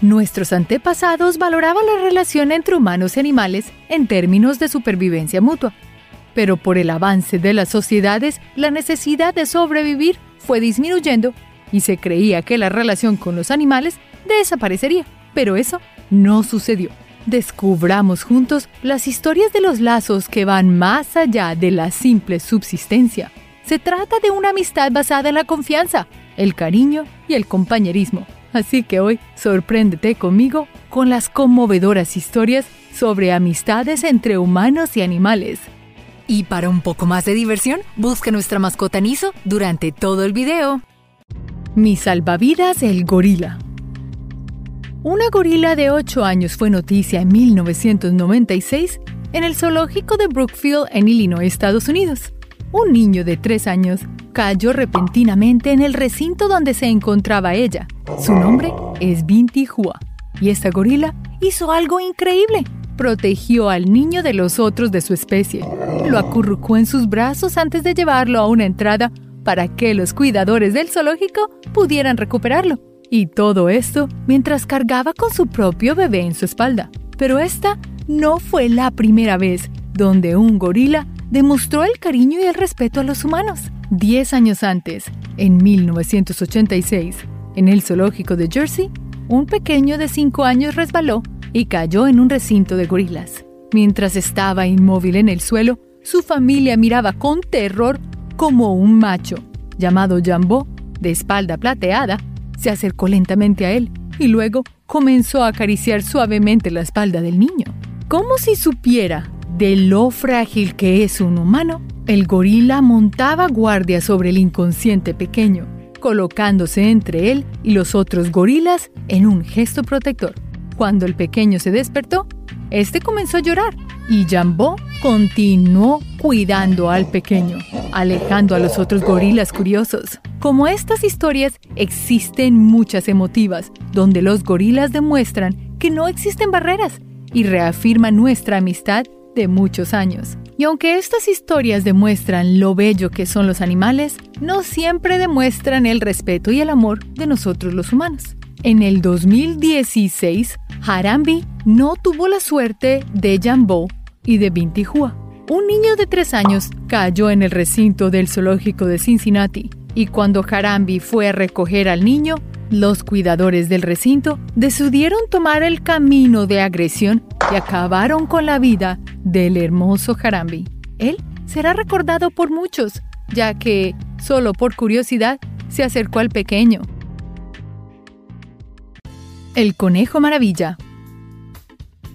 Nuestros antepasados valoraban la relación entre humanos y animales en términos de supervivencia mutua. Pero por el avance de las sociedades, la necesidad de sobrevivir fue disminuyendo y se creía que la relación con los animales desaparecería. Pero eso no sucedió. Descubramos juntos las historias de los lazos que van más allá de la simple subsistencia. Se trata de una amistad basada en la confianza, el cariño y el compañerismo Así que hoy sorpréndete conmigo con las conmovedoras historias sobre amistades entre humanos y animales. Y para un poco más de diversión, busca nuestra mascota Niso durante todo el video. Mi salvavidas el gorila. Una gorila de 8 años fue noticia en 1996 en el zoológico de Brookfield en Illinois, Estados Unidos. Un niño de 3 años cayó repentinamente en el recinto donde se encontraba ella. Su nombre es Binti Hua. Y esta gorila hizo algo increíble. Protegió al niño de los otros de su especie. Lo acurrucó en sus brazos antes de llevarlo a una entrada para que los cuidadores del zoológico pudieran recuperarlo. Y todo esto mientras cargaba con su propio bebé en su espalda. Pero esta no fue la primera vez donde un gorila demostró el cariño y el respeto a los humanos. Diez años antes, en 1986, en el zoológico de Jersey, un pequeño de cinco años resbaló y cayó en un recinto de gorilas. Mientras estaba inmóvil en el suelo, su familia miraba con terror como un macho, llamado Jambo, de espalda plateada, se acercó lentamente a él y luego comenzó a acariciar suavemente la espalda del niño. Como si supiera de lo frágil que es un humano, el gorila montaba guardia sobre el inconsciente pequeño, colocándose entre él y los otros gorilas en un gesto protector. Cuando el pequeño se despertó, este comenzó a llorar y Jambo continuó cuidando al pequeño, alejando a los otros gorilas curiosos. Como estas historias, existen muchas emotivas, donde los gorilas demuestran que no existen barreras y reafirman nuestra amistad de muchos años. Y aunque estas historias demuestran lo bello que son los animales, no siempre demuestran el respeto y el amor de nosotros los humanos. En el 2016, Harambi no tuvo la suerte de Jambo y de Binti Hua. Un niño de tres años cayó en el recinto del zoológico de Cincinnati y cuando Harambi fue a recoger al niño, los cuidadores del recinto decidieron tomar el camino de agresión y acabaron con la vida del hermoso Harambi. Él será recordado por muchos, ya que, solo por curiosidad, se acercó al pequeño. El conejo maravilla.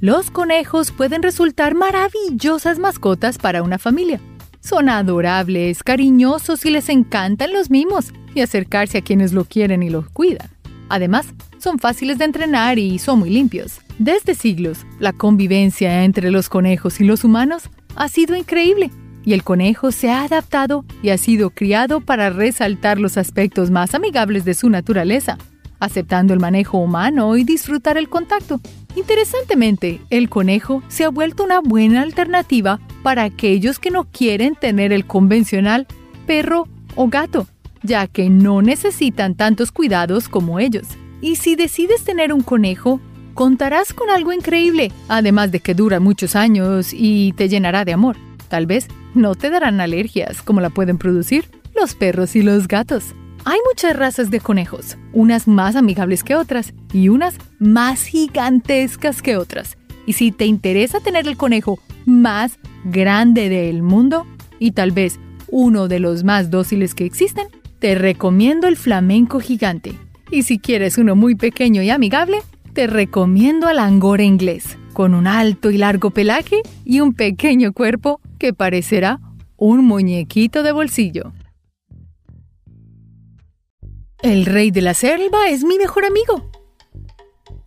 Los conejos pueden resultar maravillosas mascotas para una familia. Son adorables, cariñosos y les encantan los mimos y acercarse a quienes lo quieren y lo cuidan. Además, son fáciles de entrenar y son muy limpios. Desde siglos, la convivencia entre los conejos y los humanos ha sido increíble y el conejo se ha adaptado y ha sido criado para resaltar los aspectos más amigables de su naturaleza, aceptando el manejo humano y disfrutar el contacto. Interesantemente, el conejo se ha vuelto una buena alternativa para aquellos que no quieren tener el convencional perro o gato ya que no necesitan tantos cuidados como ellos. Y si decides tener un conejo, contarás con algo increíble, además de que dura muchos años y te llenará de amor. Tal vez no te darán alergias como la pueden producir los perros y los gatos. Hay muchas razas de conejos, unas más amigables que otras y unas más gigantescas que otras. Y si te interesa tener el conejo más grande del mundo y tal vez uno de los más dóciles que existen, te recomiendo el flamenco gigante. Y si quieres uno muy pequeño y amigable, te recomiendo al angora inglés, con un alto y largo pelaje y un pequeño cuerpo que parecerá un muñequito de bolsillo. El rey de la selva es mi mejor amigo.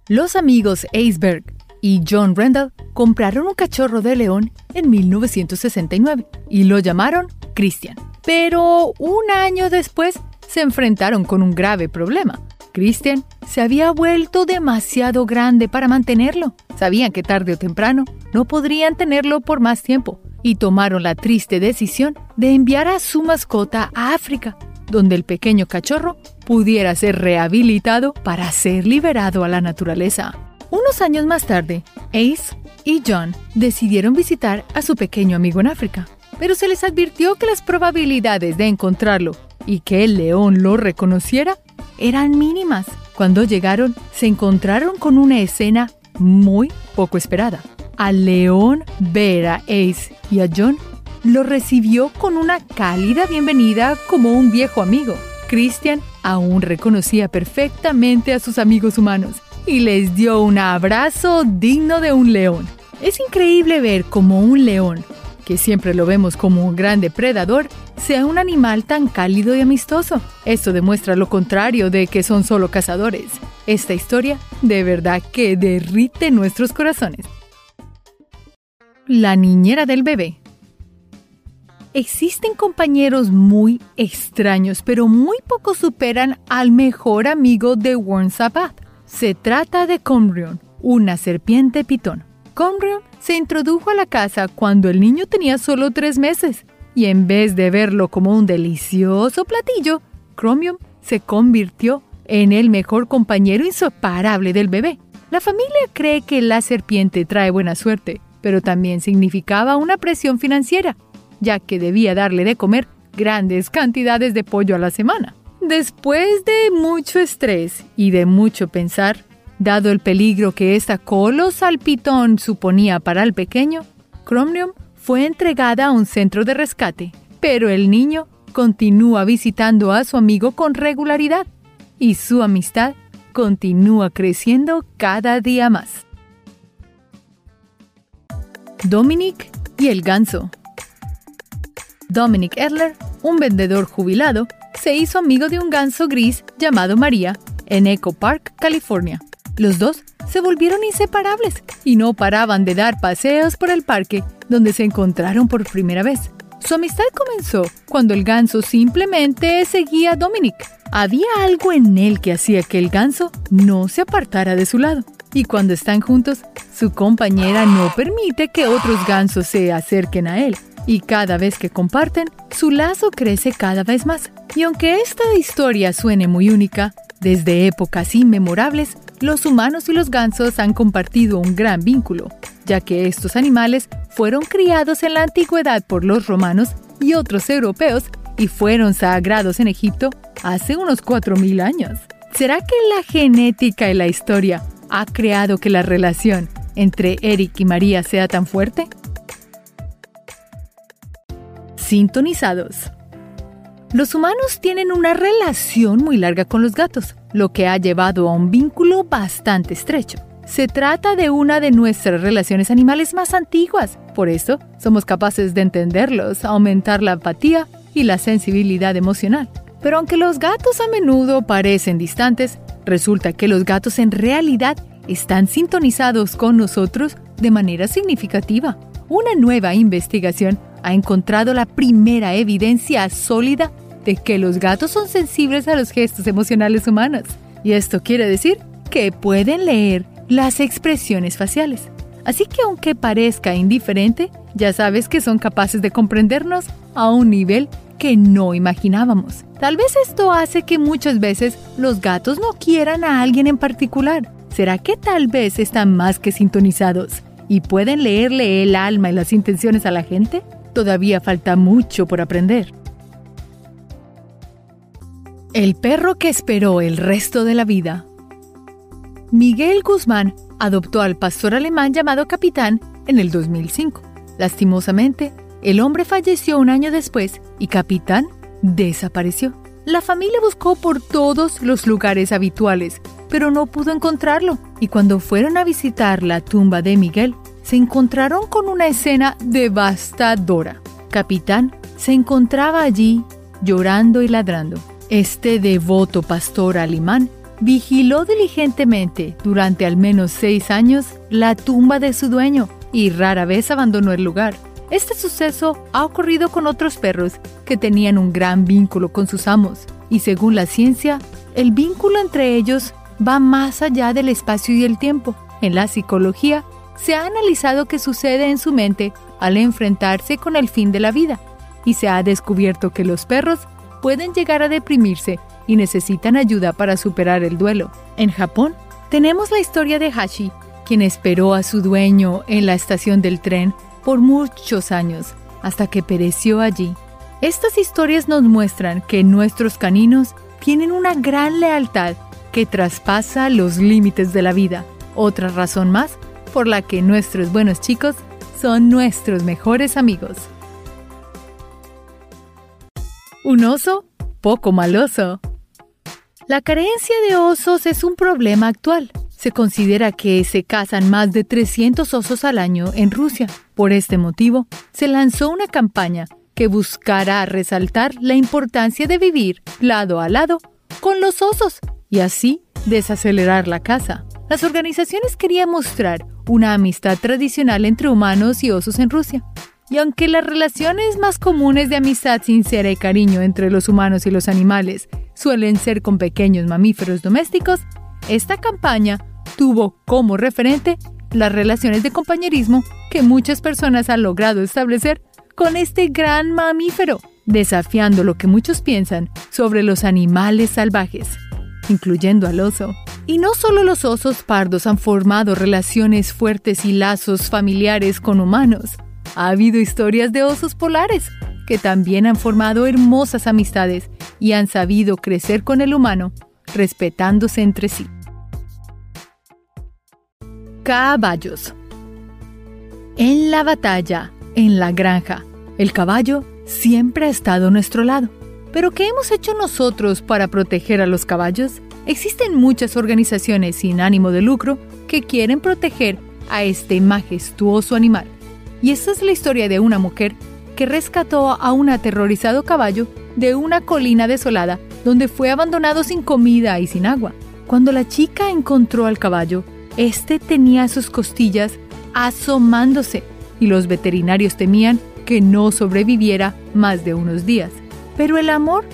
Los amigos Aceberg y John Randall compraron un cachorro de león en 1969 y lo llamaron Christian. Pero un año después se enfrentaron con un grave problema. Christian se había vuelto demasiado grande para mantenerlo. Sabían que tarde o temprano no podrían tenerlo por más tiempo y tomaron la triste decisión de enviar a su mascota a África, donde el pequeño cachorro pudiera ser rehabilitado para ser liberado a la naturaleza. Unos años más tarde, Ace y John decidieron visitar a su pequeño amigo en África, pero se les advirtió que las probabilidades de encontrarlo y que el león lo reconociera eran mínimas. Cuando llegaron, se encontraron con una escena muy poco esperada. Al león ver a Ace y a John lo recibió con una cálida bienvenida como un viejo amigo. Christian aún reconocía perfectamente a sus amigos humanos y les dio un abrazo digno de un león. Es increíble ver cómo un león, que siempre lo vemos como un gran depredador, sea un animal tan cálido y amistoso. Esto demuestra lo contrario de que son solo cazadores. Esta historia de verdad que derrite nuestros corazones. La niñera del bebé. Existen compañeros muy extraños, pero muy pocos superan al mejor amigo de Warren Sabat. Se trata de Combrion, una serpiente pitón. Combrion se introdujo a la casa cuando el niño tenía solo tres meses, y en vez de verlo como un delicioso platillo, Chromium se convirtió en el mejor compañero inseparable del bebé. La familia cree que la serpiente trae buena suerte, pero también significaba una presión financiera, ya que debía darle de comer grandes cantidades de pollo a la semana. Después de mucho estrés y de mucho pensar, dado el peligro que esta colosal pitón suponía para el pequeño, Chromium fue entregada a un centro de rescate, pero el niño continúa visitando a su amigo con regularidad y su amistad continúa creciendo cada día más. Dominic y el ganso Dominic Edler, un vendedor jubilado, se hizo amigo de un ganso gris llamado María en Echo Park, California. Los dos se volvieron inseparables y no paraban de dar paseos por el parque donde se encontraron por primera vez. Su amistad comenzó cuando el ganso simplemente seguía a Dominic. Había algo en él que hacía que el ganso no se apartara de su lado. Y cuando están juntos, su compañera no permite que otros gansos se acerquen a él y cada vez que comparten, su lazo crece cada vez más. Y aunque esta historia suene muy única, desde épocas inmemorables, los humanos y los gansos han compartido un gran vínculo, ya que estos animales fueron criados en la antigüedad por los romanos y otros europeos y fueron sagrados en Egipto hace unos 4.000 años. ¿Será que la genética y la historia ha creado que la relación entre Eric y María sea tan fuerte? sintonizados. Los humanos tienen una relación muy larga con los gatos, lo que ha llevado a un vínculo bastante estrecho. Se trata de una de nuestras relaciones animales más antiguas, por eso somos capaces de entenderlos, aumentar la empatía y la sensibilidad emocional. Pero aunque los gatos a menudo parecen distantes, resulta que los gatos en realidad están sintonizados con nosotros de manera significativa. Una nueva investigación ha encontrado la primera evidencia sólida de que los gatos son sensibles a los gestos emocionales humanos. Y esto quiere decir que pueden leer las expresiones faciales. Así que aunque parezca indiferente, ya sabes que son capaces de comprendernos a un nivel que no imaginábamos. Tal vez esto hace que muchas veces los gatos no quieran a alguien en particular. ¿Será que tal vez están más que sintonizados y pueden leerle el alma y las intenciones a la gente? Todavía falta mucho por aprender. El perro que esperó el resto de la vida. Miguel Guzmán adoptó al pastor alemán llamado Capitán en el 2005. Lastimosamente, el hombre falleció un año después y Capitán desapareció. La familia buscó por todos los lugares habituales, pero no pudo encontrarlo. Y cuando fueron a visitar la tumba de Miguel, se encontraron con una escena devastadora. Capitán se encontraba allí llorando y ladrando. Este devoto pastor alemán vigiló diligentemente durante al menos seis años la tumba de su dueño y rara vez abandonó el lugar. Este suceso ha ocurrido con otros perros que tenían un gran vínculo con sus amos y según la ciencia, el vínculo entre ellos va más allá del espacio y el tiempo. En la psicología, se ha analizado qué sucede en su mente al enfrentarse con el fin de la vida y se ha descubierto que los perros pueden llegar a deprimirse y necesitan ayuda para superar el duelo. En Japón, tenemos la historia de Hashi, quien esperó a su dueño en la estación del tren por muchos años, hasta que pereció allí. Estas historias nos muestran que nuestros caninos tienen una gran lealtad que traspasa los límites de la vida. Otra razón más por la que nuestros buenos chicos son nuestros mejores amigos. Un oso poco maloso. La carencia de osos es un problema actual. Se considera que se cazan más de 300 osos al año en Rusia. Por este motivo, se lanzó una campaña que buscará resaltar la importancia de vivir lado a lado con los osos y así desacelerar la caza. Las organizaciones querían mostrar una amistad tradicional entre humanos y osos en Rusia. Y aunque las relaciones más comunes de amistad sincera y cariño entre los humanos y los animales suelen ser con pequeños mamíferos domésticos, esta campaña tuvo como referente las relaciones de compañerismo que muchas personas han logrado establecer con este gran mamífero, desafiando lo que muchos piensan sobre los animales salvajes, incluyendo al oso. Y no solo los osos pardos han formado relaciones fuertes y lazos familiares con humanos, ha habido historias de osos polares que también han formado hermosas amistades y han sabido crecer con el humano, respetándose entre sí. Caballos. En la batalla, en la granja, el caballo siempre ha estado a nuestro lado. Pero ¿qué hemos hecho nosotros para proteger a los caballos? Existen muchas organizaciones sin ánimo de lucro que quieren proteger a este majestuoso animal. Y esta es la historia de una mujer que rescató a un aterrorizado caballo de una colina desolada donde fue abandonado sin comida y sin agua. Cuando la chica encontró al caballo, este tenía sus costillas asomándose y los veterinarios temían que no sobreviviera más de unos días. Pero el amor,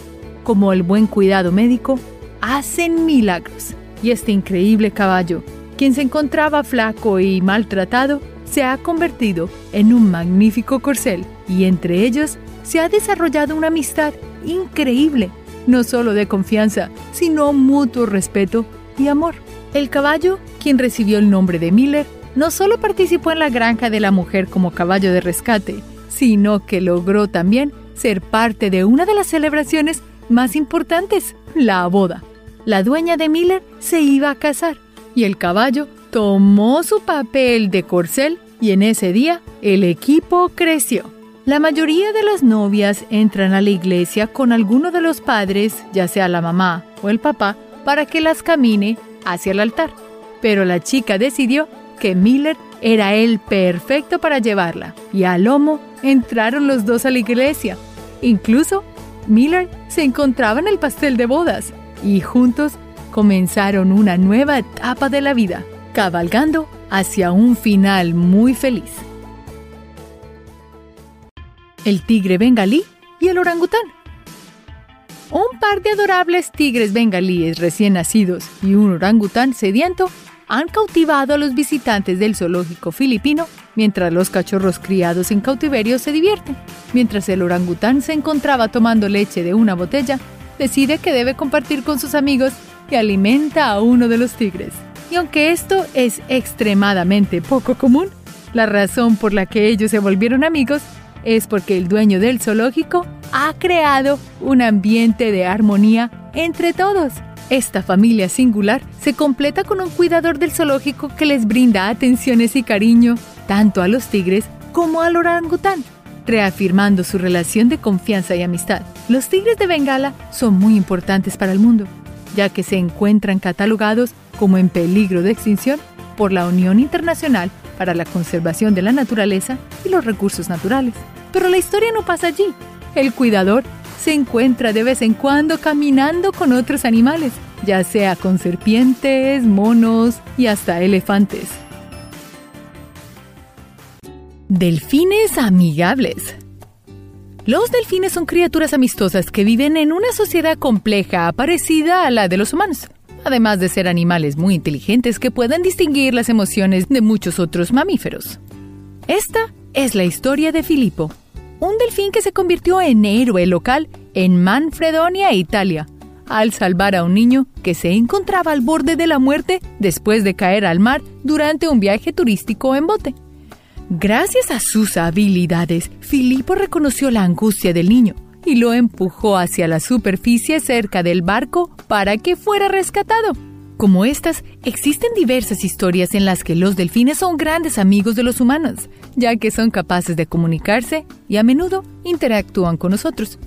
como el buen cuidado médico, hacen milagros. Y este increíble caballo, quien se encontraba flaco y maltratado, se ha convertido en un magnífico corcel y entre ellos se ha desarrollado una amistad increíble, no solo de confianza, sino mutuo respeto y amor. El caballo, quien recibió el nombre de Miller, no solo participó en la granja de la mujer como caballo de rescate, sino que logró también ser parte de una de las celebraciones más importantes, la boda. La dueña de Miller se iba a casar y el caballo tomó su papel de corcel y en ese día el equipo creció. La mayoría de las novias entran a la iglesia con alguno de los padres, ya sea la mamá o el papá, para que las camine hacia el altar. Pero la chica decidió que Miller era el perfecto para llevarla y al lomo entraron los dos a la iglesia. Incluso Miller se encontraba en el pastel de bodas y juntos comenzaron una nueva etapa de la vida cabalgando hacia un final muy feliz. El tigre bengalí y el orangután. Un par de adorables tigres bengalíes recién nacidos y un orangután sediento han cautivado a los visitantes del zoológico filipino mientras los cachorros criados en cautiverio se divierten. Mientras el orangután se encontraba tomando leche de una botella, decide que debe compartir con sus amigos y alimenta a uno de los tigres. Y aunque esto es extremadamente poco común, la razón por la que ellos se volvieron amigos es porque el dueño del zoológico ha creado un ambiente de armonía entre todos. Esta familia singular se completa con un cuidador del zoológico que les brinda atenciones y cariño tanto a los tigres como al orangután, reafirmando su relación de confianza y amistad. Los tigres de Bengala son muy importantes para el mundo, ya que se encuentran catalogados como en peligro de extinción por la Unión Internacional para la Conservación de la Naturaleza y los Recursos Naturales. Pero la historia no pasa allí. El cuidador se encuentra de vez en cuando caminando con otros animales, ya sea con serpientes, monos y hasta elefantes. Delfines amigables. Los delfines son criaturas amistosas que viven en una sociedad compleja parecida a la de los humanos además de ser animales muy inteligentes que pueden distinguir las emociones de muchos otros mamíferos. Esta es la historia de Filippo, un delfín que se convirtió en héroe local en Manfredonia, Italia, al salvar a un niño que se encontraba al borde de la muerte después de caer al mar durante un viaje turístico en bote. Gracias a sus habilidades, Filipo reconoció la angustia del niño y lo empujó hacia la superficie cerca del barco para que fuera rescatado. Como estas, existen diversas historias en las que los delfines son grandes amigos de los humanos, ya que son capaces de comunicarse y a menudo interactúan con nosotros.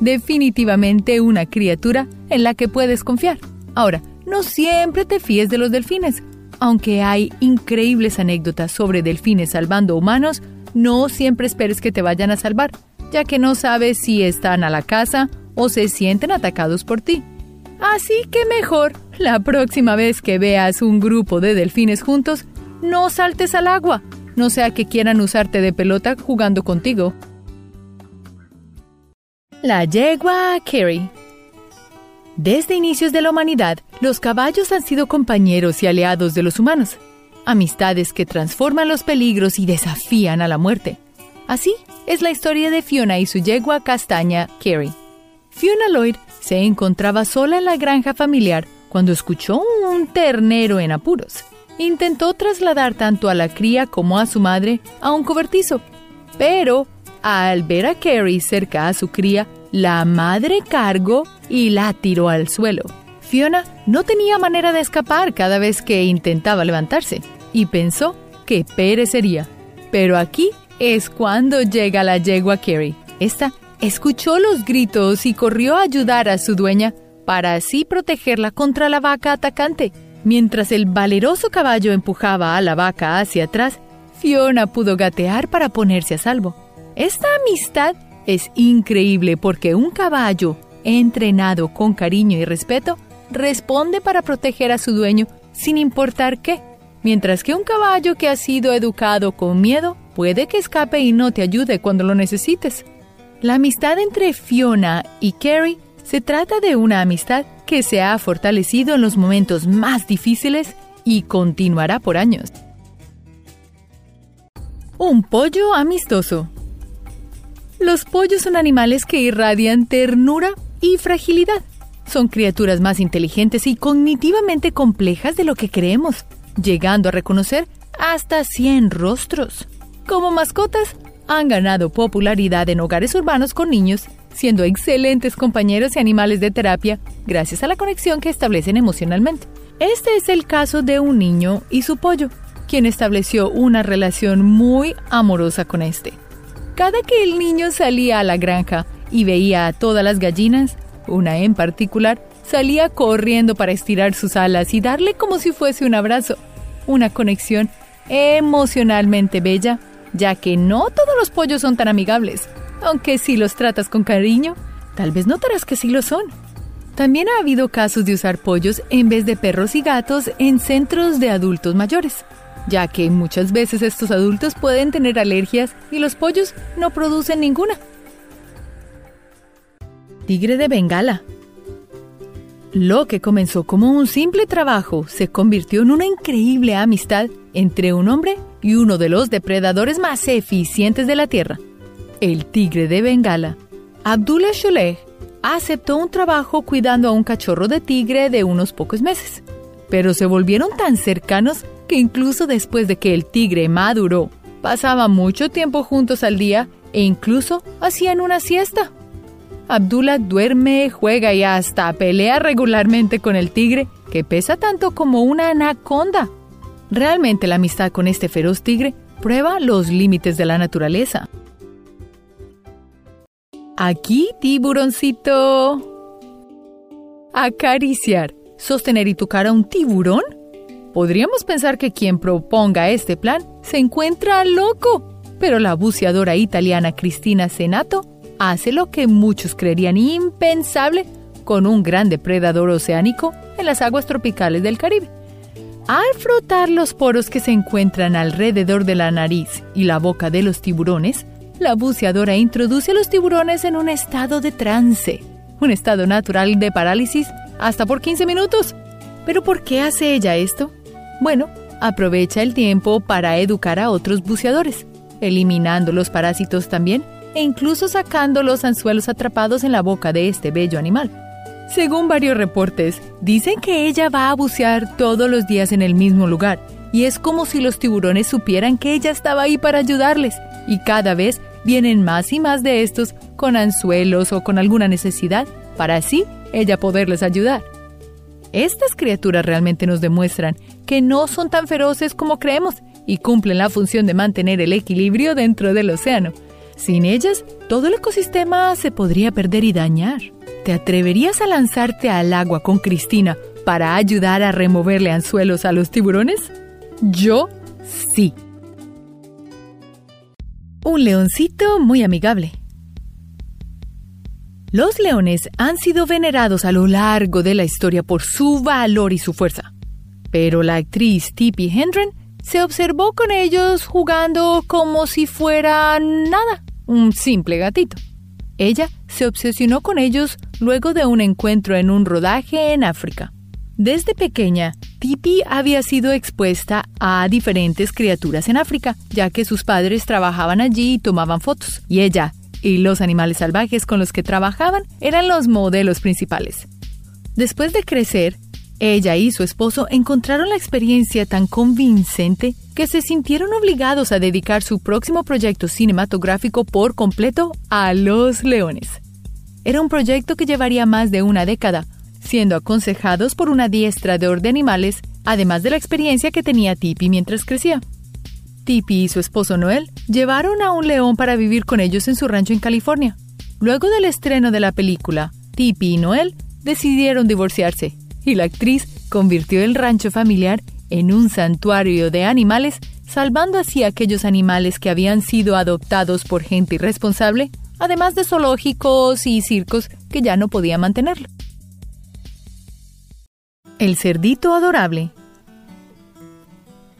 Definitivamente una criatura en la que puedes confiar. Ahora, no siempre te fíes de los delfines. Aunque hay increíbles anécdotas sobre delfines salvando humanos, no siempre esperes que te vayan a salvar, ya que no sabes si están a la casa o se sienten atacados por ti. Así que mejor, la próxima vez que veas un grupo de delfines juntos, no saltes al agua, no sea que quieran usarte de pelota jugando contigo. La yegua Carrie Desde inicios de la humanidad, los caballos han sido compañeros y aliados de los humanos, amistades que transforman los peligros y desafían a la muerte. Así es la historia de Fiona y su yegua castaña Carrie. Fiona Lloyd se encontraba sola en la granja familiar cuando escuchó un ternero en apuros. Intentó trasladar tanto a la cría como a su madre a un cobertizo, pero al ver a Carrie cerca a su cría, la madre cargó y la tiró al suelo. Fiona no tenía manera de escapar cada vez que intentaba levantarse y pensó que perecería. Pero aquí es cuando llega la yegua Carrie. Esta escuchó los gritos y corrió a ayudar a su dueña para así protegerla contra la vaca atacante. Mientras el valeroso caballo empujaba a la vaca hacia atrás, Fiona pudo gatear para ponerse a salvo. Esta amistad es increíble porque un caballo entrenado con cariño y respeto responde para proteger a su dueño sin importar qué, mientras que un caballo que ha sido educado con miedo puede que escape y no te ayude cuando lo necesites. La amistad entre Fiona y Carrie se trata de una amistad que se ha fortalecido en los momentos más difíciles y continuará por años. Un pollo amistoso. Los pollos son animales que irradian ternura y fragilidad. Son criaturas más inteligentes y cognitivamente complejas de lo que creemos, llegando a reconocer hasta 100 rostros. Como mascotas, han ganado popularidad en hogares urbanos con niños, siendo excelentes compañeros y animales de terapia gracias a la conexión que establecen emocionalmente. Este es el caso de un niño y su pollo, quien estableció una relación muy amorosa con este. Cada que el niño salía a la granja y veía a todas las gallinas, una en particular, salía corriendo para estirar sus alas y darle como si fuese un abrazo. Una conexión emocionalmente bella ya que no todos los pollos son tan amigables, aunque si los tratas con cariño, tal vez notarás que sí lo son. También ha habido casos de usar pollos en vez de perros y gatos en centros de adultos mayores, ya que muchas veces estos adultos pueden tener alergias y los pollos no producen ninguna. Tigre de Bengala. Lo que comenzó como un simple trabajo se convirtió en una increíble amistad entre un hombre y uno de los depredadores más eficientes de la Tierra, el tigre de Bengala. Abdullah Sholeh aceptó un trabajo cuidando a un cachorro de tigre de unos pocos meses, pero se volvieron tan cercanos que incluso después de que el tigre maduró, pasaban mucho tiempo juntos al día e incluso hacían una siesta. Abdullah duerme, juega y hasta pelea regularmente con el tigre, que pesa tanto como una anaconda. Realmente la amistad con este feroz tigre prueba los límites de la naturaleza. Aquí, tiburoncito. Acariciar, sostener y tocar a un tiburón. Podríamos pensar que quien proponga este plan se encuentra loco, pero la buceadora italiana Cristina Senato hace lo que muchos creerían impensable con un gran depredador oceánico en las aguas tropicales del Caribe. Al frotar los poros que se encuentran alrededor de la nariz y la boca de los tiburones, la buceadora introduce a los tiburones en un estado de trance, un estado natural de parálisis hasta por 15 minutos. ¿Pero por qué hace ella esto? Bueno, aprovecha el tiempo para educar a otros buceadores, eliminando los parásitos también e incluso sacando los anzuelos atrapados en la boca de este bello animal. Según varios reportes, dicen que ella va a bucear todos los días en el mismo lugar, y es como si los tiburones supieran que ella estaba ahí para ayudarles, y cada vez vienen más y más de estos con anzuelos o con alguna necesidad, para así ella poderles ayudar. Estas criaturas realmente nos demuestran que no son tan feroces como creemos y cumplen la función de mantener el equilibrio dentro del océano. Sin ellas, todo el ecosistema se podría perder y dañar. ¿Te atreverías a lanzarte al agua con Cristina para ayudar a removerle anzuelos a los tiburones? Yo sí. Un leoncito muy amigable. Los leones han sido venerados a lo largo de la historia por su valor y su fuerza. Pero la actriz Tippi Hendren se observó con ellos jugando como si fuera nada, un simple gatito. Ella se obsesionó con ellos luego de un encuentro en un rodaje en África. Desde pequeña, Tipi había sido expuesta a diferentes criaturas en África, ya que sus padres trabajaban allí y tomaban fotos, y ella y los animales salvajes con los que trabajaban eran los modelos principales. Después de crecer, ella y su esposo encontraron la experiencia tan convincente que se sintieron obligados a dedicar su próximo proyecto cinematográfico por completo a los leones. Era un proyecto que llevaría más de una década, siendo aconsejados por una diestrador de animales, además de la experiencia que tenía Tipi mientras crecía. Tipi y su esposo Noel llevaron a un león para vivir con ellos en su rancho en California. Luego del estreno de la película, Tipi y Noel decidieron divorciarse y la actriz convirtió el rancho familiar en un santuario de animales, salvando así a aquellos animales que habían sido adoptados por gente irresponsable, además de zoológicos y circos que ya no podía mantenerlo. El cerdito adorable.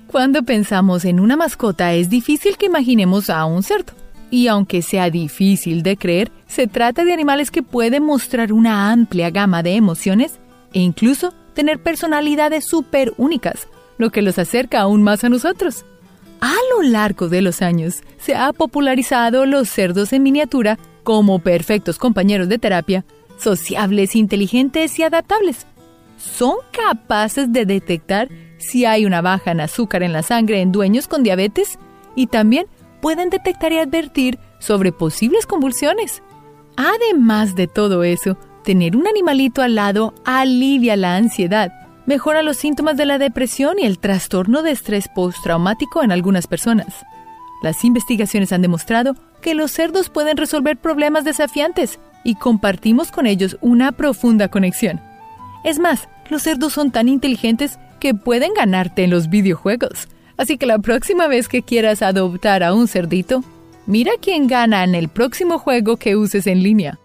Cuando pensamos en una mascota es difícil que imaginemos a un cerdo. Y aunque sea difícil de creer, se trata de animales que pueden mostrar una amplia gama de emociones e incluso tener personalidades súper únicas, lo que los acerca aún más a nosotros. A lo largo de los años, se ha popularizado los cerdos en miniatura como perfectos compañeros de terapia, sociables, inteligentes y adaptables. Son capaces de detectar si hay una baja en azúcar en la sangre en dueños con diabetes y también pueden detectar y advertir sobre posibles convulsiones. Además de todo eso, tener un animalito al lado alivia la ansiedad, mejora los síntomas de la depresión y el trastorno de estrés postraumático en algunas personas. Las investigaciones han demostrado que los cerdos pueden resolver problemas desafiantes y compartimos con ellos una profunda conexión. Es más, los cerdos son tan inteligentes que pueden ganarte en los videojuegos. Así que la próxima vez que quieras adoptar a un cerdito, mira quién gana en el próximo juego que uses en línea.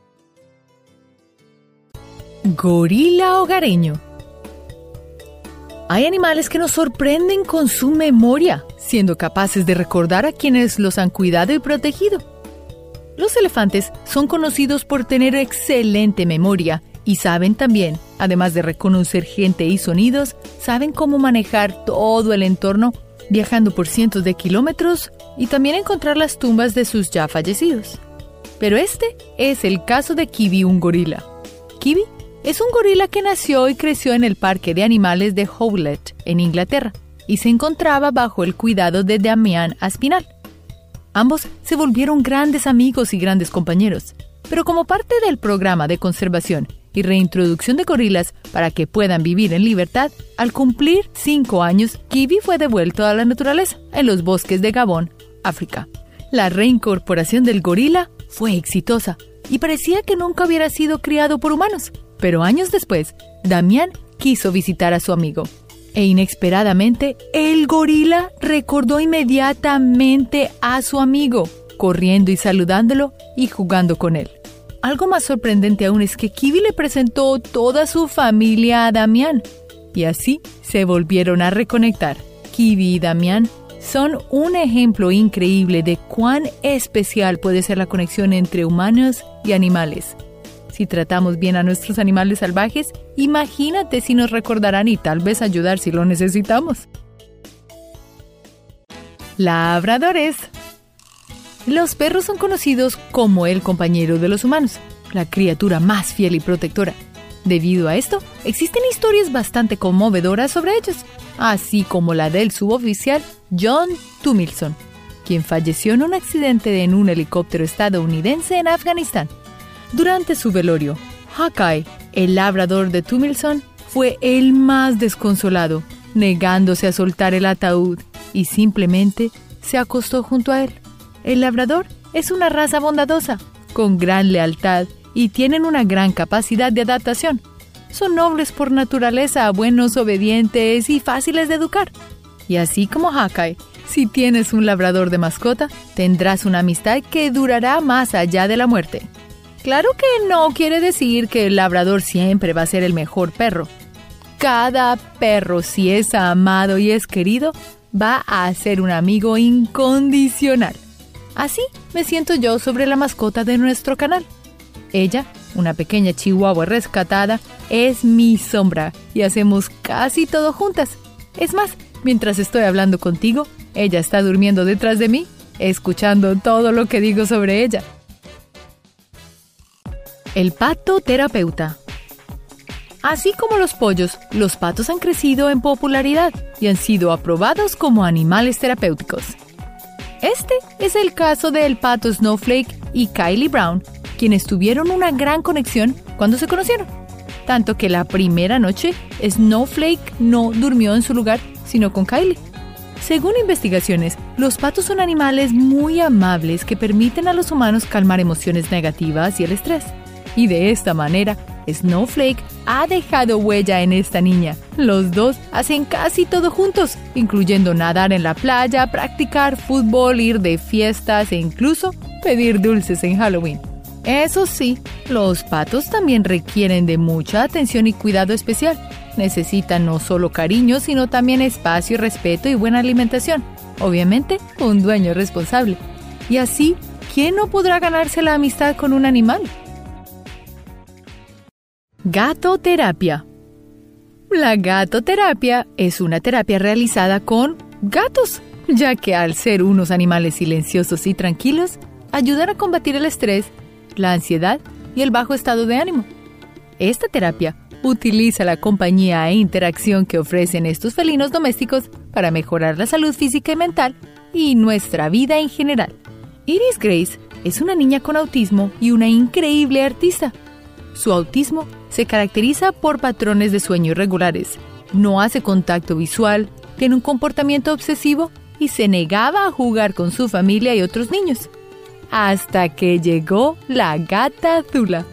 Gorila hogareño. Hay animales que nos sorprenden con su memoria, siendo capaces de recordar a quienes los han cuidado y protegido. Los elefantes son conocidos por tener excelente memoria y saben también, además de reconocer gente y sonidos, saben cómo manejar todo el entorno, viajando por cientos de kilómetros y también encontrar las tumbas de sus ya fallecidos. Pero este es el caso de Kiwi, un gorila. Kiwi es un gorila que nació y creció en el Parque de Animales de Howlett, en Inglaterra, y se encontraba bajo el cuidado de Damian Aspinal. Ambos se volvieron grandes amigos y grandes compañeros, pero como parte del programa de conservación y reintroducción de gorilas para que puedan vivir en libertad, al cumplir cinco años, Kiwi fue devuelto a la naturaleza en los bosques de Gabón, África. La reincorporación del gorila fue exitosa y parecía que nunca hubiera sido criado por humanos. Pero años después, Damián quiso visitar a su amigo. E inesperadamente, el gorila recordó inmediatamente a su amigo, corriendo y saludándolo y jugando con él. Algo más sorprendente aún es que Kiwi le presentó toda su familia a Damián, y así se volvieron a reconectar. Kiwi y Damián son un ejemplo increíble de cuán especial puede ser la conexión entre humanos y animales. Si tratamos bien a nuestros animales salvajes, imagínate si nos recordarán y tal vez ayudar si lo necesitamos. Labradores. Los perros son conocidos como el compañero de los humanos, la criatura más fiel y protectora. Debido a esto, existen historias bastante conmovedoras sobre ellos, así como la del suboficial John Tumilson, quien falleció en un accidente en un helicóptero estadounidense en Afganistán. Durante su velorio, Hawkeye, el labrador de Tumilson, fue el más desconsolado, negándose a soltar el ataúd y simplemente se acostó junto a él. El labrador es una raza bondadosa, con gran lealtad y tienen una gran capacidad de adaptación. Son nobles por naturaleza, buenos, obedientes y fáciles de educar. Y así como Hawkeye, si tienes un labrador de mascota, tendrás una amistad que durará más allá de la muerte. Claro que no quiere decir que el labrador siempre va a ser el mejor perro. Cada perro, si es amado y es querido, va a ser un amigo incondicional. Así me siento yo sobre la mascota de nuestro canal. Ella, una pequeña chihuahua rescatada, es mi sombra y hacemos casi todo juntas. Es más, mientras estoy hablando contigo, ella está durmiendo detrás de mí, escuchando todo lo que digo sobre ella. El pato terapeuta. Así como los pollos, los patos han crecido en popularidad y han sido aprobados como animales terapéuticos. Este es el caso del pato Snowflake y Kylie Brown, quienes tuvieron una gran conexión cuando se conocieron. Tanto que la primera noche, Snowflake no durmió en su lugar, sino con Kylie. Según investigaciones, los patos son animales muy amables que permiten a los humanos calmar emociones negativas y el estrés. Y de esta manera, Snowflake ha dejado huella en esta niña. Los dos hacen casi todo juntos, incluyendo nadar en la playa, practicar fútbol, ir de fiestas e incluso pedir dulces en Halloween. Eso sí, los patos también requieren de mucha atención y cuidado especial. Necesitan no solo cariño, sino también espacio, respeto y buena alimentación. Obviamente, un dueño responsable. Y así, ¿quién no podrá ganarse la amistad con un animal? Gatoterapia. La gatoterapia es una terapia realizada con gatos, ya que al ser unos animales silenciosos y tranquilos, ayudan a combatir el estrés, la ansiedad y el bajo estado de ánimo. Esta terapia utiliza la compañía e interacción que ofrecen estos felinos domésticos para mejorar la salud física y mental y nuestra vida en general. Iris Grace es una niña con autismo y una increíble artista. Su autismo se caracteriza por patrones de sueño irregulares, no hace contacto visual, tiene un comportamiento obsesivo y se negaba a jugar con su familia y otros niños. Hasta que llegó la gata Zula.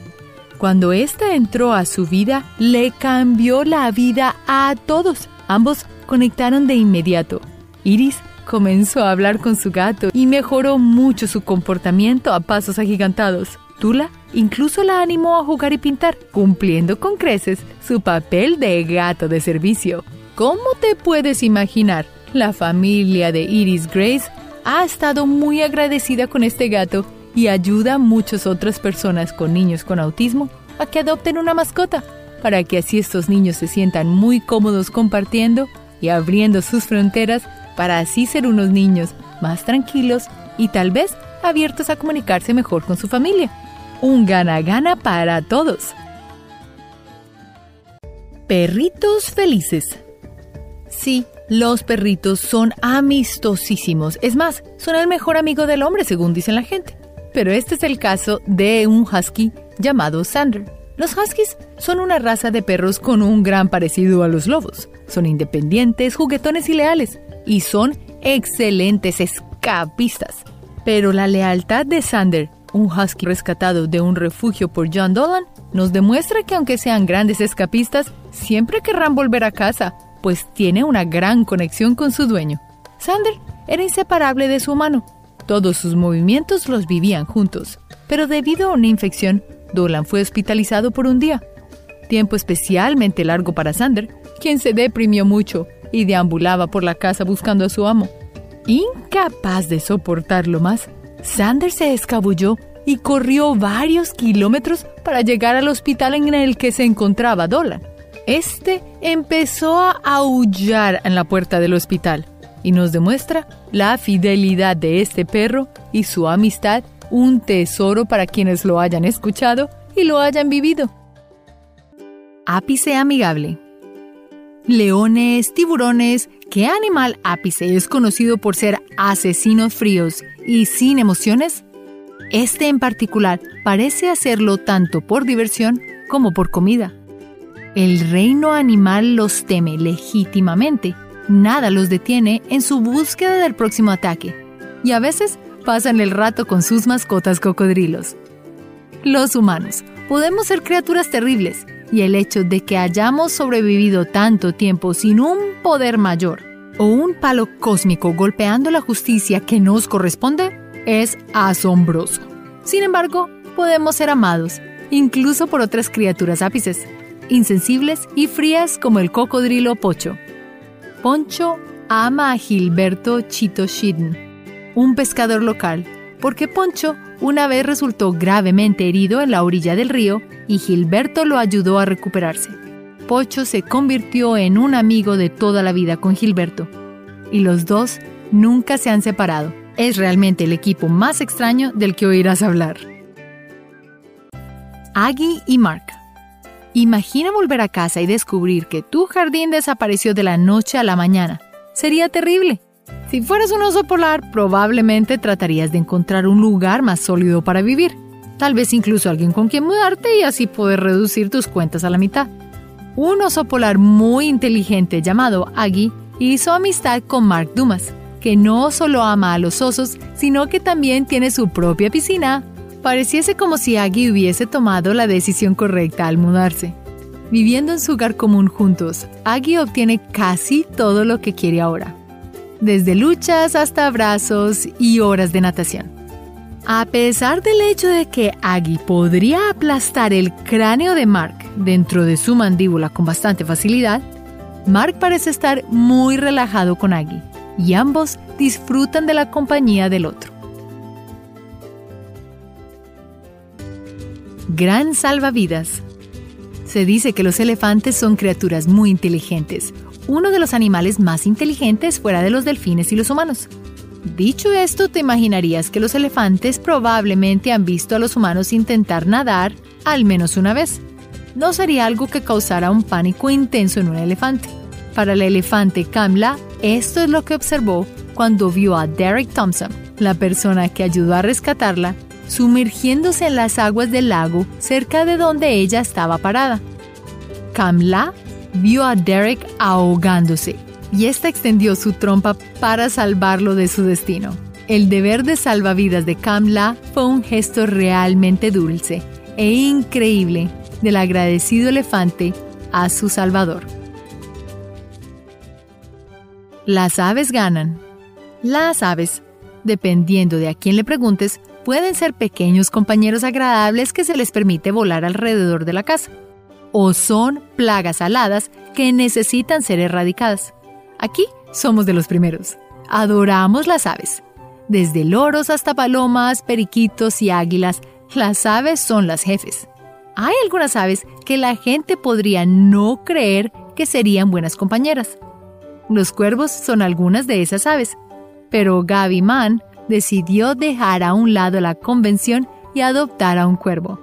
Cuando ésta entró a su vida, le cambió la vida a todos. Ambos conectaron de inmediato. Iris comenzó a hablar con su gato y mejoró mucho su comportamiento a pasos agigantados. Tula incluso la animó a jugar y pintar, cumpliendo con creces su papel de gato de servicio. ¿Cómo te puedes imaginar? La familia de Iris Grace ha estado muy agradecida con este gato y ayuda a muchas otras personas con niños con autismo a que adopten una mascota, para que así estos niños se sientan muy cómodos compartiendo y abriendo sus fronteras para así ser unos niños más tranquilos y tal vez abiertos a comunicarse mejor con su familia un gana-gana para todos. Perritos felices. Sí, los perritos son amistosísimos. Es más, son el mejor amigo del hombre, según dicen la gente. Pero este es el caso de un husky llamado Sander. Los huskies son una raza de perros con un gran parecido a los lobos. Son independientes, juguetones y leales. Y son excelentes escapistas. Pero la lealtad de Sander un husky rescatado de un refugio por John Dolan, nos demuestra que aunque sean grandes escapistas, siempre querrán volver a casa, pues tiene una gran conexión con su dueño. Sander era inseparable de su humano. Todos sus movimientos los vivían juntos. Pero debido a una infección, Dolan fue hospitalizado por un día. Tiempo especialmente largo para Sander, quien se deprimió mucho y deambulaba por la casa buscando a su amo. Incapaz de soportarlo más, Sander se escabulló y corrió varios kilómetros para llegar al hospital en el que se encontraba Dolan. Este empezó a aullar en la puerta del hospital y nos demuestra la fidelidad de este perro y su amistad, un tesoro para quienes lo hayan escuchado y lo hayan vivido. Ápice amigable. Leones, tiburones, ¿qué animal ápice es conocido por ser asesinos fríos y sin emociones? Este en particular parece hacerlo tanto por diversión como por comida. El reino animal los teme legítimamente. Nada los detiene en su búsqueda del próximo ataque. Y a veces pasan el rato con sus mascotas cocodrilos. Los humanos podemos ser criaturas terribles y el hecho de que hayamos sobrevivido tanto tiempo sin un poder mayor o un palo cósmico golpeando la justicia que nos corresponde es asombroso. Sin embargo, podemos ser amados, incluso por otras criaturas ápices insensibles y frías como el cocodrilo Pocho. Poncho ama a Gilberto Chito Shidden, un pescador local, porque Poncho una vez resultó gravemente herido en la orilla del río y Gilberto lo ayudó a recuperarse. Pocho se convirtió en un amigo de toda la vida con Gilberto y los dos nunca se han separado. Es realmente el equipo más extraño del que oirás hablar. Aggie y Mark Imagina volver a casa y descubrir que tu jardín desapareció de la noche a la mañana. Sería terrible. Si fueras un oso polar, probablemente tratarías de encontrar un lugar más sólido para vivir. Tal vez incluso alguien con quien mudarte y así poder reducir tus cuentas a la mitad. Un oso polar muy inteligente llamado Aggie hizo amistad con Mark Dumas, que no solo ama a los osos, sino que también tiene su propia piscina Pareciese como si Aggie hubiese tomado la decisión correcta al mudarse. Viviendo en su hogar común juntos, Aggie obtiene casi todo lo que quiere ahora, desde luchas hasta abrazos y horas de natación. A pesar del hecho de que Aggie podría aplastar el cráneo de Mark dentro de su mandíbula con bastante facilidad, Mark parece estar muy relajado con Aggie y ambos disfrutan de la compañía del otro. Gran salvavidas. Se dice que los elefantes son criaturas muy inteligentes, uno de los animales más inteligentes fuera de los delfines y los humanos. Dicho esto, te imaginarías que los elefantes probablemente han visto a los humanos intentar nadar al menos una vez. No sería algo que causara un pánico intenso en un elefante. Para el elefante Kamla, esto es lo que observó cuando vio a Derek Thompson, la persona que ayudó a rescatarla sumergiéndose en las aguas del lago cerca de donde ella estaba parada. Kamla vio a Derek ahogándose y ésta extendió su trompa para salvarlo de su destino. El deber de salvavidas de Kamla fue un gesto realmente dulce e increíble del agradecido elefante a su salvador. Las aves ganan. Las aves, dependiendo de a quién le preguntes, pueden ser pequeños compañeros agradables que se les permite volar alrededor de la casa, o son plagas aladas que necesitan ser erradicadas. Aquí somos de los primeros. Adoramos las aves. Desde loros hasta palomas, periquitos y águilas, las aves son las jefes. Hay algunas aves que la gente podría no creer que serían buenas compañeras. Los cuervos son algunas de esas aves, pero Gaby Mann decidió dejar a un lado la convención y adoptar a un cuervo.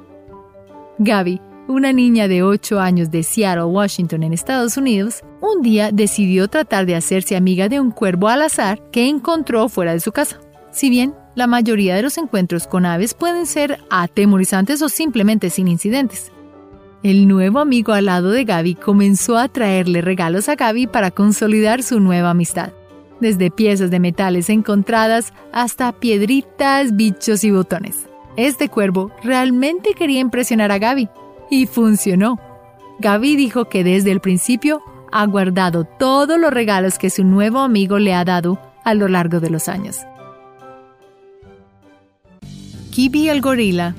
Gaby, una niña de 8 años de Seattle, Washington, en Estados Unidos, un día decidió tratar de hacerse amiga de un cuervo al azar que encontró fuera de su casa. Si bien la mayoría de los encuentros con aves pueden ser atemorizantes o simplemente sin incidentes. El nuevo amigo al lado de Gaby comenzó a traerle regalos a Gaby para consolidar su nueva amistad desde piezas de metales encontradas hasta piedritas, bichos y botones. Este cuervo realmente quería impresionar a Gaby y funcionó. Gaby dijo que desde el principio ha guardado todos los regalos que su nuevo amigo le ha dado a lo largo de los años. Kibi el gorila.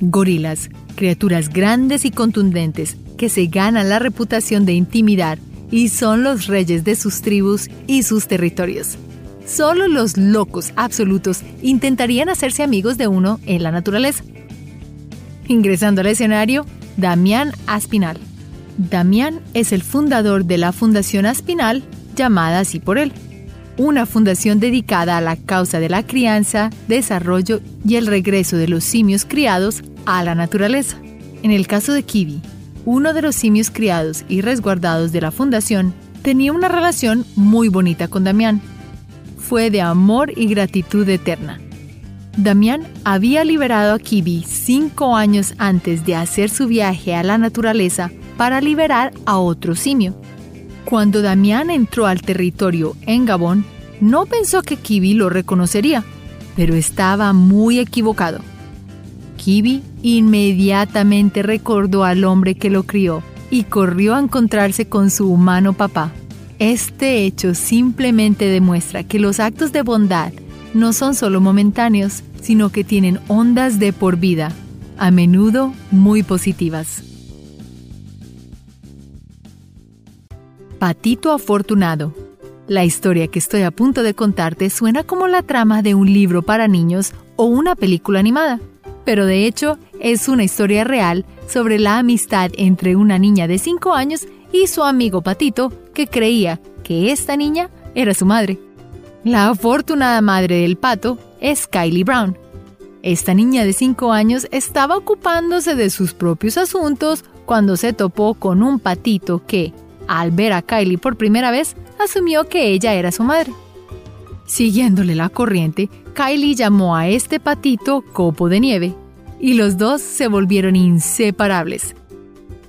Gorilas, criaturas grandes y contundentes que se ganan la reputación de intimidar y son los reyes de sus tribus y sus territorios. Solo los locos absolutos intentarían hacerse amigos de uno en la naturaleza. Ingresando al escenario, Damián Aspinal. Damián es el fundador de la Fundación Aspinal, llamada así por él, una fundación dedicada a la causa de la crianza, desarrollo y el regreso de los simios criados a la naturaleza. En el caso de Kiwi, uno de los simios criados y resguardados de la fundación, tenía una relación muy bonita con Damián. Fue de amor y gratitud eterna. Damián había liberado a Kibi cinco años antes de hacer su viaje a la naturaleza para liberar a otro simio. Cuando Damián entró al territorio en Gabón, no pensó que Kibi lo reconocería, pero estaba muy equivocado. Kibi inmediatamente recordó al hombre que lo crió y corrió a encontrarse con su humano papá. Este hecho simplemente demuestra que los actos de bondad no son solo momentáneos, sino que tienen ondas de por vida, a menudo muy positivas. Patito Afortunado. La historia que estoy a punto de contarte suena como la trama de un libro para niños o una película animada, pero de hecho es una historia real sobre la amistad entre una niña de 5 años y su amigo Patito que creía que esta niña era su madre. La afortunada madre del pato es Kylie Brown. Esta niña de 5 años estaba ocupándose de sus propios asuntos cuando se topó con un patito que, al ver a Kylie por primera vez, asumió que ella era su madre. Siguiéndole la corriente, Kylie llamó a este patito Copo de Nieve, y los dos se volvieron inseparables.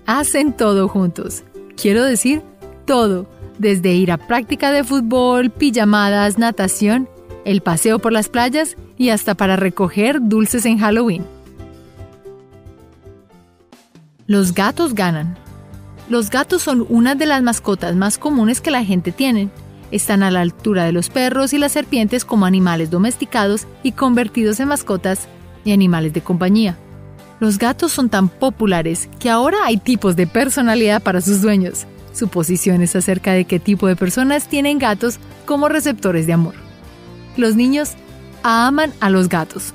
Hacen todo juntos. Quiero decir, todo desde ir a práctica de fútbol, pijamadas, natación, el paseo por las playas y hasta para recoger dulces en Halloween. Los gatos ganan. Los gatos son una de las mascotas más comunes que la gente tiene. Están a la altura de los perros y las serpientes como animales domesticados y convertidos en mascotas y animales de compañía. Los gatos son tan populares que ahora hay tipos de personalidad para sus dueños suposiciones acerca de qué tipo de personas tienen gatos como receptores de amor. Los niños aman a los gatos.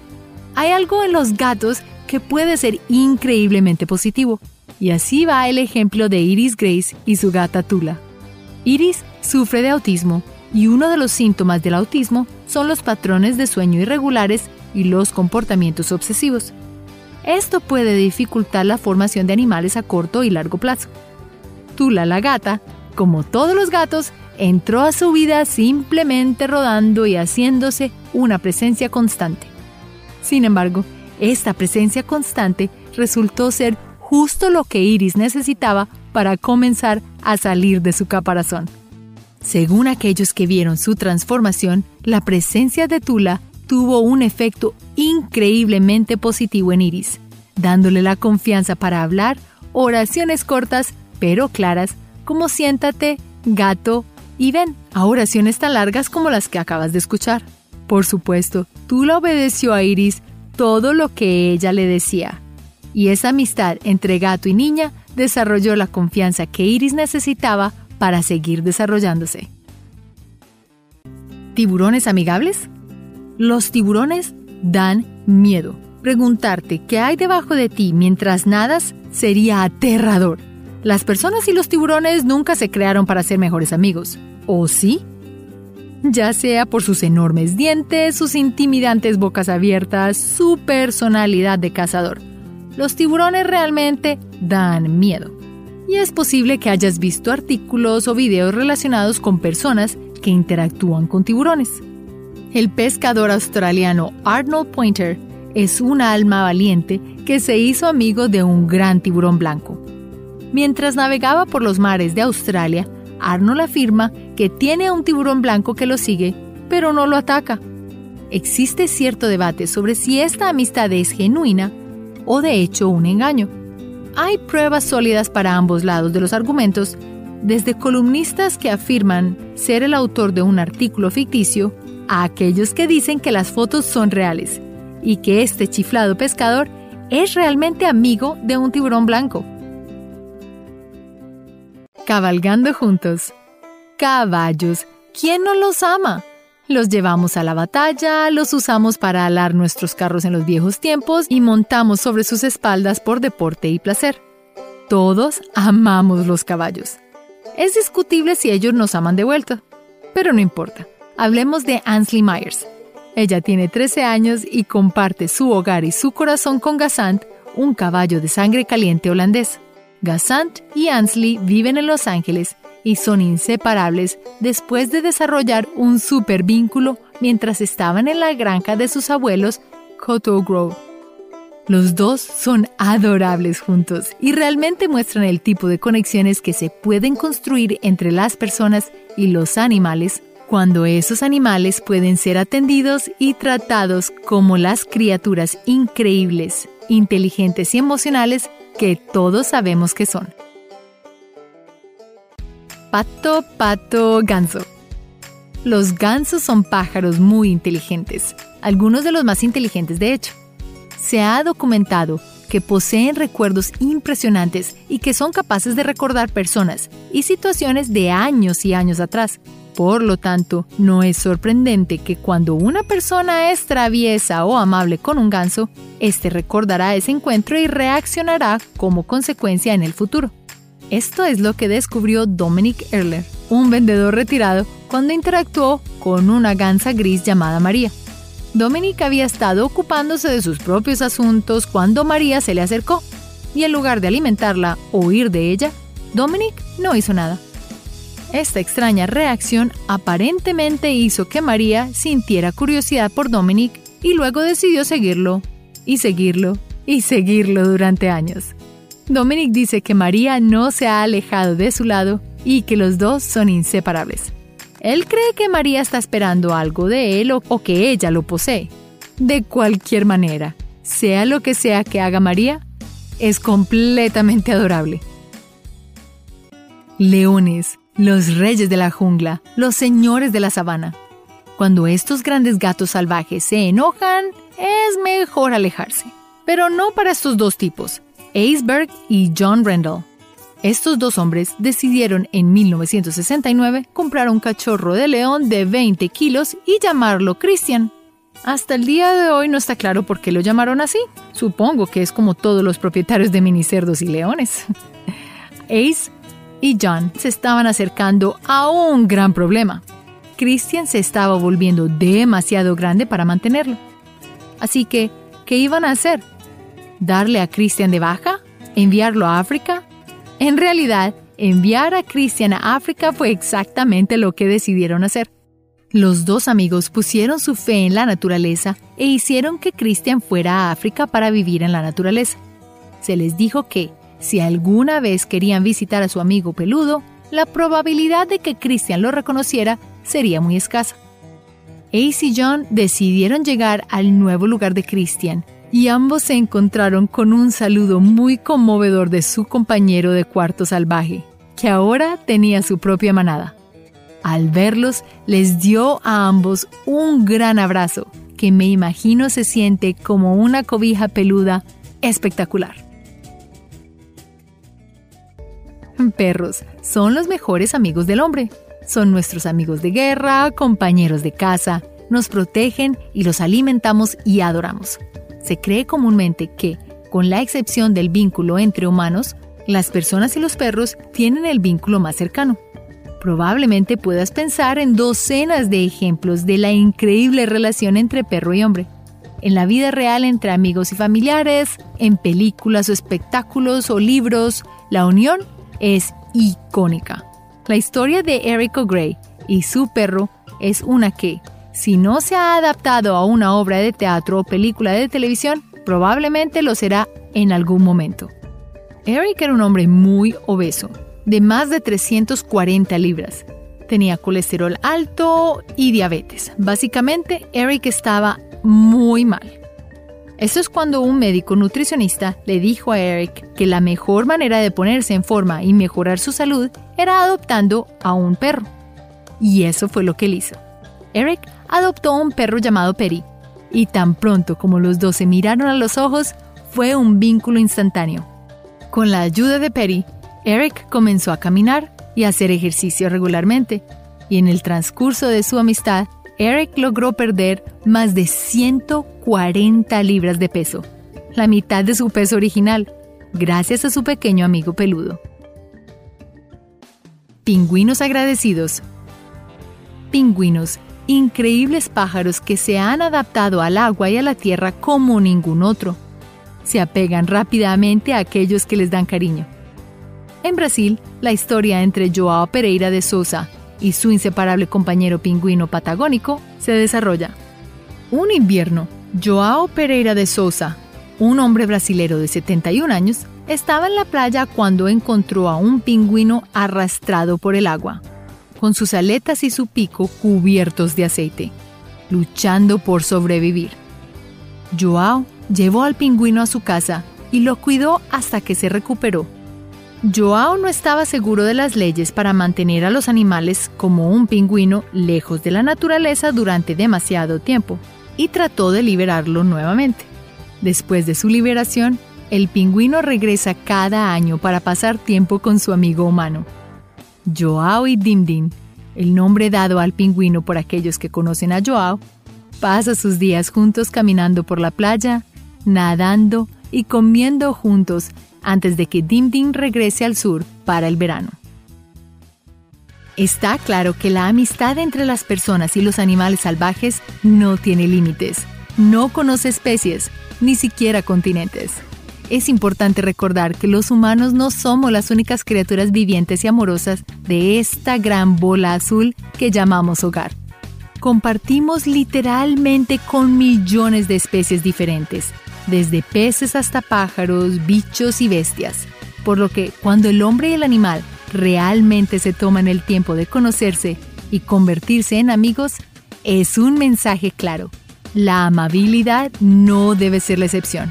Hay algo en los gatos que puede ser increíblemente positivo, y así va el ejemplo de Iris Grace y su gata Tula. Iris sufre de autismo y uno de los síntomas del autismo son los patrones de sueño irregulares y los comportamientos obsesivos. Esto puede dificultar la formación de animales a corto y largo plazo. Tula la gata, como todos los gatos, entró a su vida simplemente rodando y haciéndose una presencia constante. Sin embargo, esta presencia constante resultó ser justo lo que Iris necesitaba para comenzar a salir de su caparazón. Según aquellos que vieron su transformación, la presencia de Tula tuvo un efecto increíblemente positivo en Iris, dándole la confianza para hablar oraciones cortas pero claras como siéntate, gato y ven, a oraciones tan largas como las que acabas de escuchar. Por supuesto, tú la obedeció a Iris todo lo que ella le decía. Y esa amistad entre gato y niña desarrolló la confianza que Iris necesitaba para seguir desarrollándose. ¿Tiburones amigables? Los tiburones dan miedo. Preguntarte qué hay debajo de ti mientras nadas sería aterrador. Las personas y los tiburones nunca se crearon para ser mejores amigos, ¿o sí? Ya sea por sus enormes dientes, sus intimidantes bocas abiertas, su personalidad de cazador. Los tiburones realmente dan miedo. Y es posible que hayas visto artículos o videos relacionados con personas que interactúan con tiburones. El pescador australiano Arnold Pointer es una alma valiente que se hizo amigo de un gran tiburón blanco. Mientras navegaba por los mares de Australia, Arnold afirma que tiene a un tiburón blanco que lo sigue, pero no lo ataca. Existe cierto debate sobre si esta amistad es genuina o de hecho un engaño. Hay pruebas sólidas para ambos lados de los argumentos, desde columnistas que afirman ser el autor de un artículo ficticio a aquellos que dicen que las fotos son reales y que este chiflado pescador es realmente amigo de un tiburón blanco. Cabalgando juntos. Caballos, ¿quién no los ama? Los llevamos a la batalla, los usamos para alar nuestros carros en los viejos tiempos y montamos sobre sus espaldas por deporte y placer. Todos amamos los caballos. Es discutible si ellos nos aman de vuelta, pero no importa. Hablemos de Ansley Myers. Ella tiene 13 años y comparte su hogar y su corazón con Gazant, un caballo de sangre caliente holandés. Gassant y Ansley viven en Los Ángeles y son inseparables después de desarrollar un super vínculo mientras estaban en la granja de sus abuelos, Cotto Grove. Los dos son adorables juntos y realmente muestran el tipo de conexiones que se pueden construir entre las personas y los animales cuando esos animales pueden ser atendidos y tratados como las criaturas increíbles, inteligentes y emocionales que todos sabemos que son. Pato, pato, ganso. Los gansos son pájaros muy inteligentes, algunos de los más inteligentes de hecho se ha documentado que poseen recuerdos impresionantes y que son capaces de recordar personas y situaciones de años y años atrás. Por lo tanto, no es sorprendente que cuando una persona es traviesa o amable con un ganso, éste recordará ese encuentro y reaccionará como consecuencia en el futuro. Esto es lo que descubrió Dominic Erler, un vendedor retirado, cuando interactuó con una gansa gris llamada María. Dominic había estado ocupándose de sus propios asuntos cuando María se le acercó, y en lugar de alimentarla o huir de ella, Dominic no hizo nada. Esta extraña reacción aparentemente hizo que María sintiera curiosidad por Dominic y luego decidió seguirlo, y seguirlo, y seguirlo durante años. Dominic dice que María no se ha alejado de su lado y que los dos son inseparables. Él cree que María está esperando algo de él o, que ella lo posee. De cualquier manera, sea lo que sea que haga María, es completamente adorable. Leones, los reyes de la jungla, los señores de la sabana. Cuando estos grandes gatos salvajes se enojan, es mejor alejarse. Pero no para estos dos tipos, Aceberg y John Rendell. Estos dos hombres decidieron en 1969 comprar un cachorro de león de 20 kilos y llamarlo Christian. Hasta el día de hoy no está claro por qué lo llamaron así. Supongo que es como todos los propietarios de minicerdos y leones. Ace y John se estaban acercando a un gran problema. Christian se estaba volviendo demasiado grande para mantenerlo. Así que, ¿qué iban a hacer? ¿Darle a Christian de baja? ¿Enviarlo a África? En realidad, enviar a Christian a África fue exactamente lo que decidieron hacer. Los dos amigos pusieron su fe en la naturaleza e hicieron que Christian fuera a África para vivir en la naturaleza. Se les dijo que, si alguna vez querían visitar a su amigo peludo, la probabilidad de que Christian lo reconociera sería muy escasa. Ace y John decidieron llegar al nuevo lugar de Christian y ambos se encontraron con un saludo muy conmovedor de su compañero de cuarto salvaje, que ahora tenía su propia manada. Al verlos, les dio a ambos un gran abrazo, que me imagino se siente como una cobija peluda espectacular. Perros son los mejores amigos del hombre. Son nuestros amigos de guerra, compañeros de casa, nos protegen y los alimentamos y adoramos. Se cree comúnmente que, con la excepción del vínculo entre humanos, las personas y los perros tienen el vínculo más cercano. Probablemente puedas pensar en docenas de ejemplos de la increíble relación entre perro y hombre. En la vida real entre amigos y familiares, en películas o espectáculos o libros, la unión es icónica. La historia de Eric O'Grey y su perro es una que, si no se ha adaptado a una obra de teatro o película de televisión, probablemente lo será en algún momento. Eric era un hombre muy obeso, de más de 340 libras. Tenía colesterol alto y diabetes. Básicamente, Eric estaba muy mal. Eso es cuando un médico nutricionista le dijo a Eric que la mejor manera de ponerse en forma y mejorar su salud era adoptando a un perro. Y eso fue lo que él hizo. Eric adoptó un perro llamado Perry, y tan pronto como los dos se miraron a los ojos, fue un vínculo instantáneo. Con la ayuda de Perry, Eric comenzó a caminar y a hacer ejercicio regularmente, y en el transcurso de su amistad, Eric logró perder más de 140 libras de peso, la mitad de su peso original, gracias a su pequeño amigo peludo. Pingüinos agradecidos. Pingüinos increíbles pájaros que se han adaptado al agua y a la tierra como ningún otro. Se apegan rápidamente a aquellos que les dan cariño. En Brasil, la historia entre Joao Pereira de Souza y su inseparable compañero pingüino patagónico se desarrolla. Un invierno, Joao Pereira de Souza, un hombre brasilero de 71 años, estaba en la playa cuando encontró a un pingüino arrastrado por el agua, con sus aletas y su pico cubiertos de aceite, luchando por sobrevivir. Joao llevó al pingüino a su casa y lo cuidó hasta que se recuperó. Joao no estaba seguro de las leyes para mantener a los animales como un pingüino lejos de la naturaleza durante demasiado tiempo y trató de liberarlo nuevamente. Después de su liberación, el pingüino regresa cada año para pasar tiempo con su amigo humano. Joao y Dimdim, el nombre dado al pingüino por aquellos que conocen a Joao, pasa sus días juntos caminando por la playa, nadando y comiendo juntos antes de que Dimdim regrese al sur para el verano. Está claro que la amistad entre las personas y los animales salvajes no tiene límites, no conoce especies, ni siquiera continentes. Es importante recordar que los humanos no somos las únicas criaturas vivientes y amorosas de esta gran bola azul que llamamos hogar. Compartimos literalmente con millones de especies diferentes, desde peces hasta pájaros, bichos y bestias. Por lo que cuando el hombre y el animal realmente se toman el tiempo de conocerse y convertirse en amigos, es un mensaje claro. La amabilidad no debe ser la excepción.